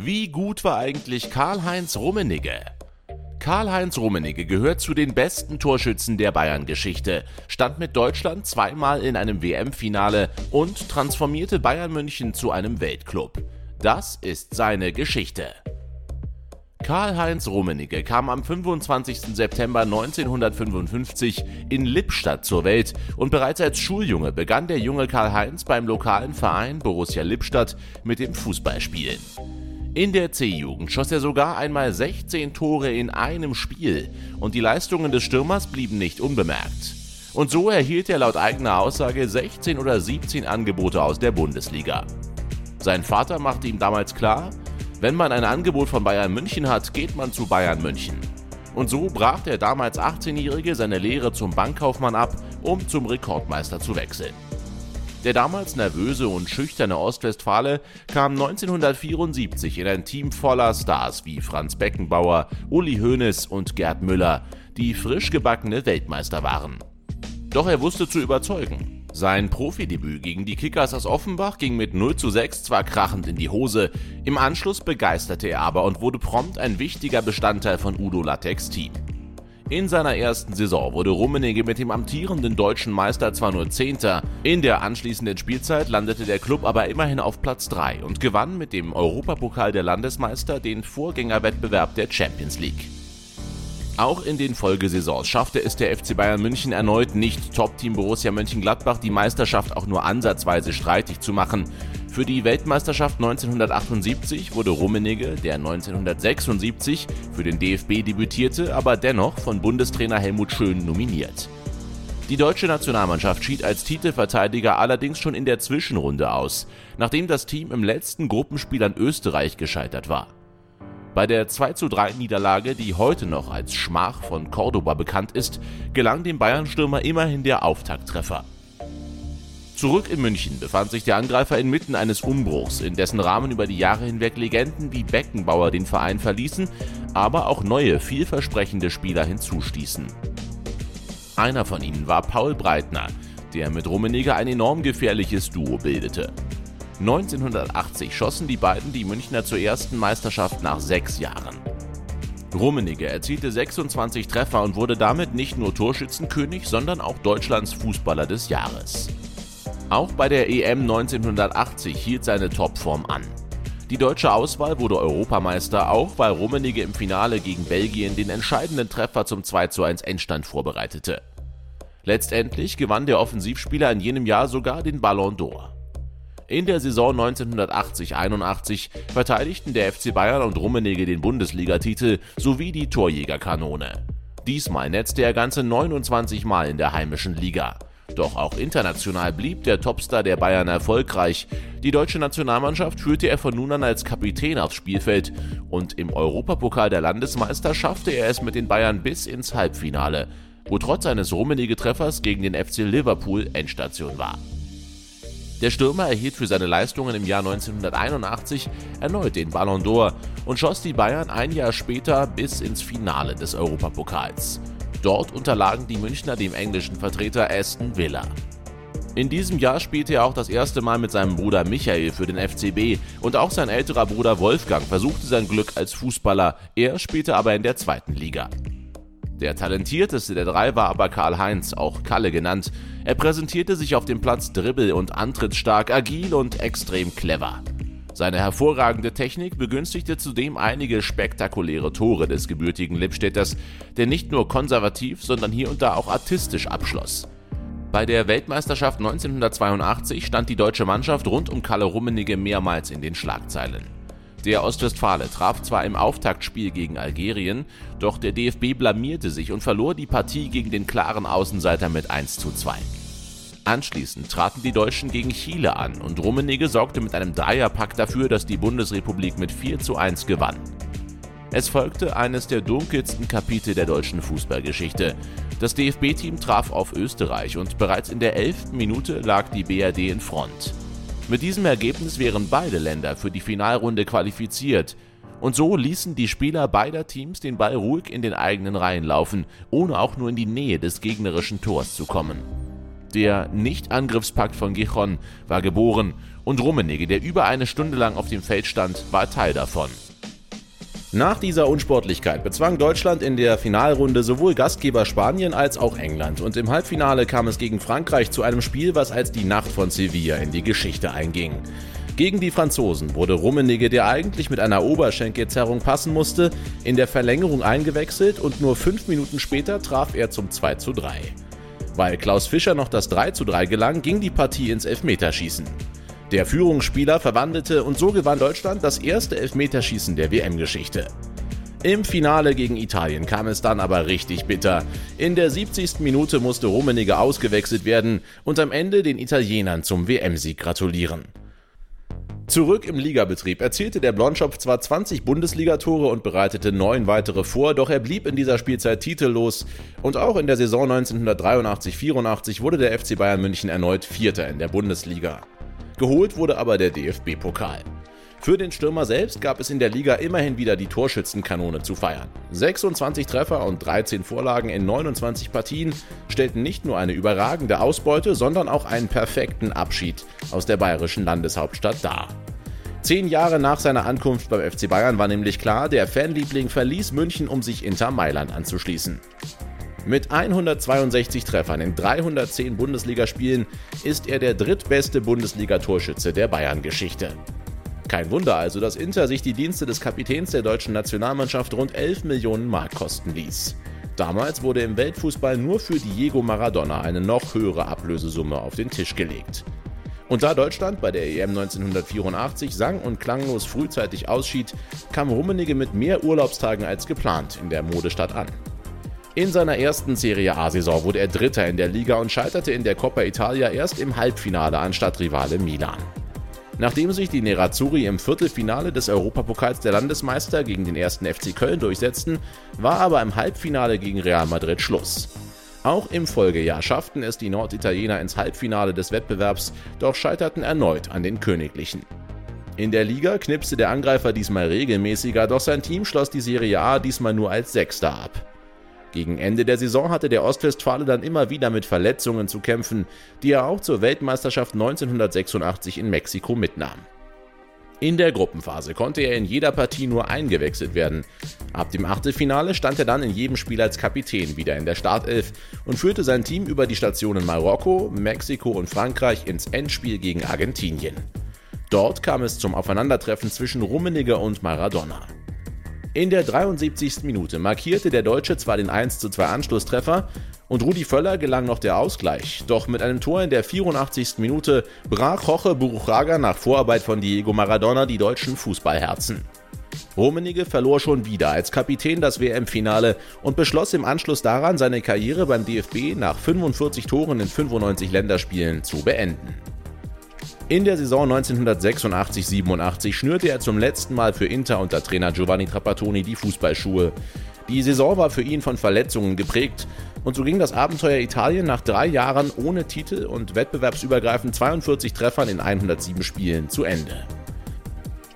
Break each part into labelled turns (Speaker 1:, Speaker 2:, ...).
Speaker 1: Wie gut war eigentlich Karl-Heinz Rummenigge? Karl-Heinz Rummenigge gehört zu den besten Torschützen der Bayern-Geschichte, stand mit Deutschland zweimal in einem WM-Finale und transformierte Bayern München zu einem Weltclub. Das ist seine Geschichte. Karl-Heinz Rummenigge kam am 25. September 1955 in Lippstadt zur Welt und bereits als Schuljunge begann der junge Karl-Heinz beim lokalen Verein Borussia Lippstadt mit dem Fußballspielen. In der C-Jugend schoss er sogar einmal 16 Tore in einem Spiel und die Leistungen des Stürmers blieben nicht unbemerkt. Und so erhielt er laut eigener Aussage 16 oder 17 Angebote aus der Bundesliga. Sein Vater machte ihm damals klar, wenn man ein Angebot von Bayern München hat, geht man zu Bayern München. Und so brach der damals 18-Jährige seine Lehre zum Bankkaufmann ab, um zum Rekordmeister zu wechseln. Der damals nervöse und schüchterne Ostwestfale kam 1974 in ein Team voller Stars wie Franz Beckenbauer, Uli Hoeneß und Gerd Müller, die frisch gebackene Weltmeister waren. Doch er wusste zu überzeugen. Sein Profidebüt gegen die Kickers aus Offenbach ging mit 0 zu 6 zwar krachend in die Hose, im Anschluss begeisterte er aber und wurde prompt ein wichtiger Bestandteil von Udo Lateks Team. In seiner ersten Saison wurde Rummenigge mit dem amtierenden deutschen Meister zwar nur Zehnter, in der anschließenden Spielzeit landete der Club aber immerhin auf Platz 3 und gewann mit dem Europapokal der Landesmeister den Vorgängerwettbewerb der Champions League. Auch in den Folgesaisons schaffte es der FC Bayern München erneut nicht, Top-Team Borussia Mönchengladbach die Meisterschaft auch nur ansatzweise streitig zu machen. Für die Weltmeisterschaft 1978 wurde Rummenigge, der 1976 für den DFB debütierte, aber dennoch von Bundestrainer Helmut Schön nominiert. Die deutsche Nationalmannschaft schied als Titelverteidiger allerdings schon in der Zwischenrunde aus, nachdem das Team im letzten Gruppenspiel an Österreich gescheitert war. Bei der 2:3 Niederlage, die heute noch als Schmach von Cordoba bekannt ist, gelang dem Bayern-Stürmer immerhin der Auftakttreffer. Zurück in München befand sich der Angreifer inmitten eines Umbruchs, in dessen Rahmen über die Jahre hinweg Legenden wie Beckenbauer den Verein verließen, aber auch neue, vielversprechende Spieler hinzustießen. Einer von ihnen war Paul Breitner, der mit Rummenigge ein enorm gefährliches Duo bildete. 1980 schossen die beiden die Münchner zur ersten Meisterschaft nach sechs Jahren. Rummenigge erzielte 26 Treffer und wurde damit nicht nur Torschützenkönig, sondern auch Deutschlands Fußballer des Jahres. Auch bei der EM 1980 hielt seine Topform an. Die deutsche Auswahl wurde Europameister, auch weil Rummenigge im Finale gegen Belgien den entscheidenden Treffer zum 2:1 Endstand vorbereitete. Letztendlich gewann der Offensivspieler in jenem Jahr sogar den Ballon d'Or. In der Saison 1980-81 verteidigten der FC Bayern und Rummenigge den Bundesligatitel sowie die Torjägerkanone. Diesmal netzte er ganze 29 Mal in der heimischen Liga. Doch auch international blieb der Topstar der Bayern erfolgreich. Die deutsche Nationalmannschaft führte er von nun an als Kapitän aufs Spielfeld und im Europapokal der Landesmeister schaffte er es mit den Bayern bis ins Halbfinale, wo trotz eines rummenige Treffers gegen den FC Liverpool Endstation war. Der Stürmer erhielt für seine Leistungen im Jahr 1981 erneut den Ballon d'Or und schoss die Bayern ein Jahr später bis ins Finale des Europapokals. Dort unterlagen die Münchner dem englischen Vertreter Aston Villa. In diesem Jahr spielte er auch das erste Mal mit seinem Bruder Michael für den FCB und auch sein älterer Bruder Wolfgang versuchte sein Glück als Fußballer, er spielte aber in der zweiten Liga. Der talentierteste der drei war aber Karl-Heinz, auch Kalle genannt. Er präsentierte sich auf dem Platz dribbel- und antrittsstark, agil und extrem clever. Seine hervorragende Technik begünstigte zudem einige spektakuläre Tore des gebürtigen Lippstädters, der nicht nur konservativ, sondern hier und da auch artistisch abschloss. Bei der Weltmeisterschaft 1982 stand die deutsche Mannschaft rund um Kalle Rummenigge mehrmals in den Schlagzeilen. Der Ostwestfale traf zwar im Auftaktspiel gegen Algerien, doch der DFB blamierte sich und verlor die Partie gegen den klaren Außenseiter mit 1 zu 2. Anschließend traten die Deutschen gegen Chile an und Rummenigge sorgte mit einem Dreierpack dafür, dass die Bundesrepublik mit 4 zu 1 gewann. Es folgte eines der dunkelsten Kapitel der deutschen Fußballgeschichte. Das DFB-Team traf auf Österreich und bereits in der elften Minute lag die BRD in Front. Mit diesem Ergebnis wären beide Länder für die Finalrunde qualifiziert. Und so ließen die Spieler beider Teams den Ball ruhig in den eigenen Reihen laufen, ohne auch nur in die Nähe des gegnerischen Tors zu kommen. Der Nicht-Angriffspakt von Gijon war geboren und Rummenigge, der über eine Stunde lang auf dem Feld stand, war Teil davon. Nach dieser Unsportlichkeit bezwang Deutschland in der Finalrunde sowohl Gastgeber Spanien als auch England und im Halbfinale kam es gegen Frankreich zu einem Spiel, was als die Nacht von Sevilla in die Geschichte einging. Gegen die Franzosen wurde Rummenigge, der eigentlich mit einer Oberschenkelzerrung passen musste, in der Verlängerung eingewechselt und nur fünf Minuten später traf er zum 2 zu 3. Weil Klaus Fischer noch das 3 zu 3 gelang, ging die Partie ins Elfmeterschießen. Der Führungsspieler verwandelte und so gewann Deutschland das erste Elfmeterschießen der WM-Geschichte. Im Finale gegen Italien kam es dann aber richtig bitter. In der 70. Minute musste Rummenigge ausgewechselt werden und am Ende den Italienern zum WM-Sieg gratulieren. Zurück im Ligabetrieb erzielte der Blondschopf zwar 20 Bundesligatore und bereitete neun weitere vor, doch er blieb in dieser Spielzeit titellos und auch in der Saison 1983-84 wurde der FC Bayern München erneut Vierter in der Bundesliga. Geholt wurde aber der DFB-Pokal. Für den Stürmer selbst gab es in der Liga immerhin wieder die Torschützenkanone zu feiern. 26 Treffer und 13 Vorlagen in 29 Partien stellten nicht nur eine überragende Ausbeute, sondern auch einen perfekten Abschied aus der bayerischen Landeshauptstadt dar. Zehn Jahre nach seiner Ankunft beim FC Bayern war nämlich klar, der Fanliebling verließ München, um sich Inter Mailand anzuschließen. Mit 162 Treffern in 310 Bundesligaspielen ist er der drittbeste Bundesliga-Torschütze der Bayern-Geschichte. Kein Wunder also, dass Inter sich die Dienste des Kapitäns der deutschen Nationalmannschaft rund 11 Millionen Mark kosten ließ. Damals wurde im Weltfußball nur für Diego Maradona eine noch höhere Ablösesumme auf den Tisch gelegt. Und da Deutschland bei der EM 1984 sang- und klanglos frühzeitig ausschied, kam Rummenigge mit mehr Urlaubstagen als geplant in der Modestadt an. In seiner ersten Serie A-Saison wurde er Dritter in der Liga und scheiterte in der Coppa Italia erst im Halbfinale an Stadtrivale Milan. Nachdem sich die Nerazzurri im Viertelfinale des Europapokals der Landesmeister gegen den ersten FC Köln durchsetzten, war aber im Halbfinale gegen Real Madrid Schluss. Auch im Folgejahr schafften es die Norditaliener ins Halbfinale des Wettbewerbs, doch scheiterten erneut an den Königlichen. In der Liga knipste der Angreifer diesmal regelmäßiger, doch sein Team schloss die Serie A diesmal nur als Sechster ab. Gegen Ende der Saison hatte der Ostwestfale dann immer wieder mit Verletzungen zu kämpfen, die er auch zur Weltmeisterschaft 1986 in Mexiko mitnahm. In der Gruppenphase konnte er in jeder Partie nur eingewechselt werden. Ab dem Achtelfinale stand er dann in jedem Spiel als Kapitän wieder in der Startelf und führte sein Team über die Stationen Marokko, Mexiko und Frankreich ins Endspiel gegen Argentinien. Dort kam es zum Aufeinandertreffen zwischen Rummenigge und Maradona. In der 73. Minute markierte der Deutsche zwar den 1:2 Anschlusstreffer und Rudi Völler gelang noch der Ausgleich, doch mit einem Tor in der 84. Minute brach Jorge Buruchaga nach Vorarbeit von Diego Maradona die deutschen Fußballherzen. Rummenigge verlor schon wieder als Kapitän das WM-Finale und beschloss im Anschluss daran, seine Karriere beim DFB nach 45 Toren in 95 Länderspielen zu beenden. In der Saison 1986-87 schnürte er zum letzten Mal für Inter unter Trainer Giovanni Trapattoni die Fußballschuhe. Die Saison war für ihn von Verletzungen geprägt und so ging das Abenteuer Italien nach drei Jahren ohne Titel und wettbewerbsübergreifend 42 Treffern in 107 Spielen zu Ende.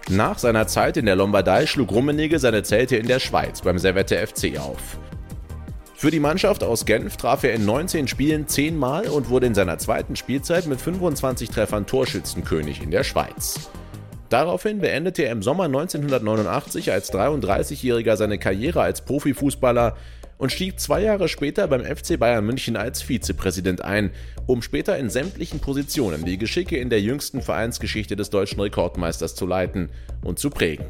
Speaker 1: Nach seiner Zeit in der Lombardei schlug Rummenigge seine Zelte in der Schweiz beim Servette FC auf. Für die Mannschaft aus Genf traf er in 19 Spielen 10 Mal und wurde in seiner zweiten Spielzeit mit 25 Treffern Torschützenkönig in der Schweiz. Daraufhin beendete er im Sommer 1989 als 33-Jähriger seine Karriere als Profifußballer und stieg zwei Jahre später beim FC Bayern München als Vizepräsident ein, um später in sämtlichen Positionen die Geschicke in der jüngsten Vereinsgeschichte des deutschen Rekordmeisters zu leiten und zu prägen.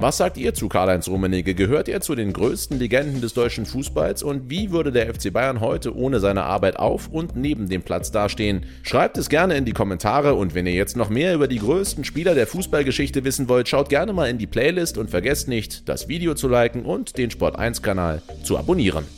Speaker 1: Was sagt ihr zu Karl-Heinz Rummenigge? Gehört er zu den größten Legenden des deutschen Fußballs und wie würde der FC Bayern heute ohne seine Arbeit auf und neben dem Platz dastehen? Schreibt es gerne in die Kommentare und wenn ihr jetzt noch mehr über die größten Spieler der Fußballgeschichte wissen wollt, schaut gerne mal in die Playlist und vergesst nicht, das Video zu liken und den Sport1 Kanal zu abonnieren.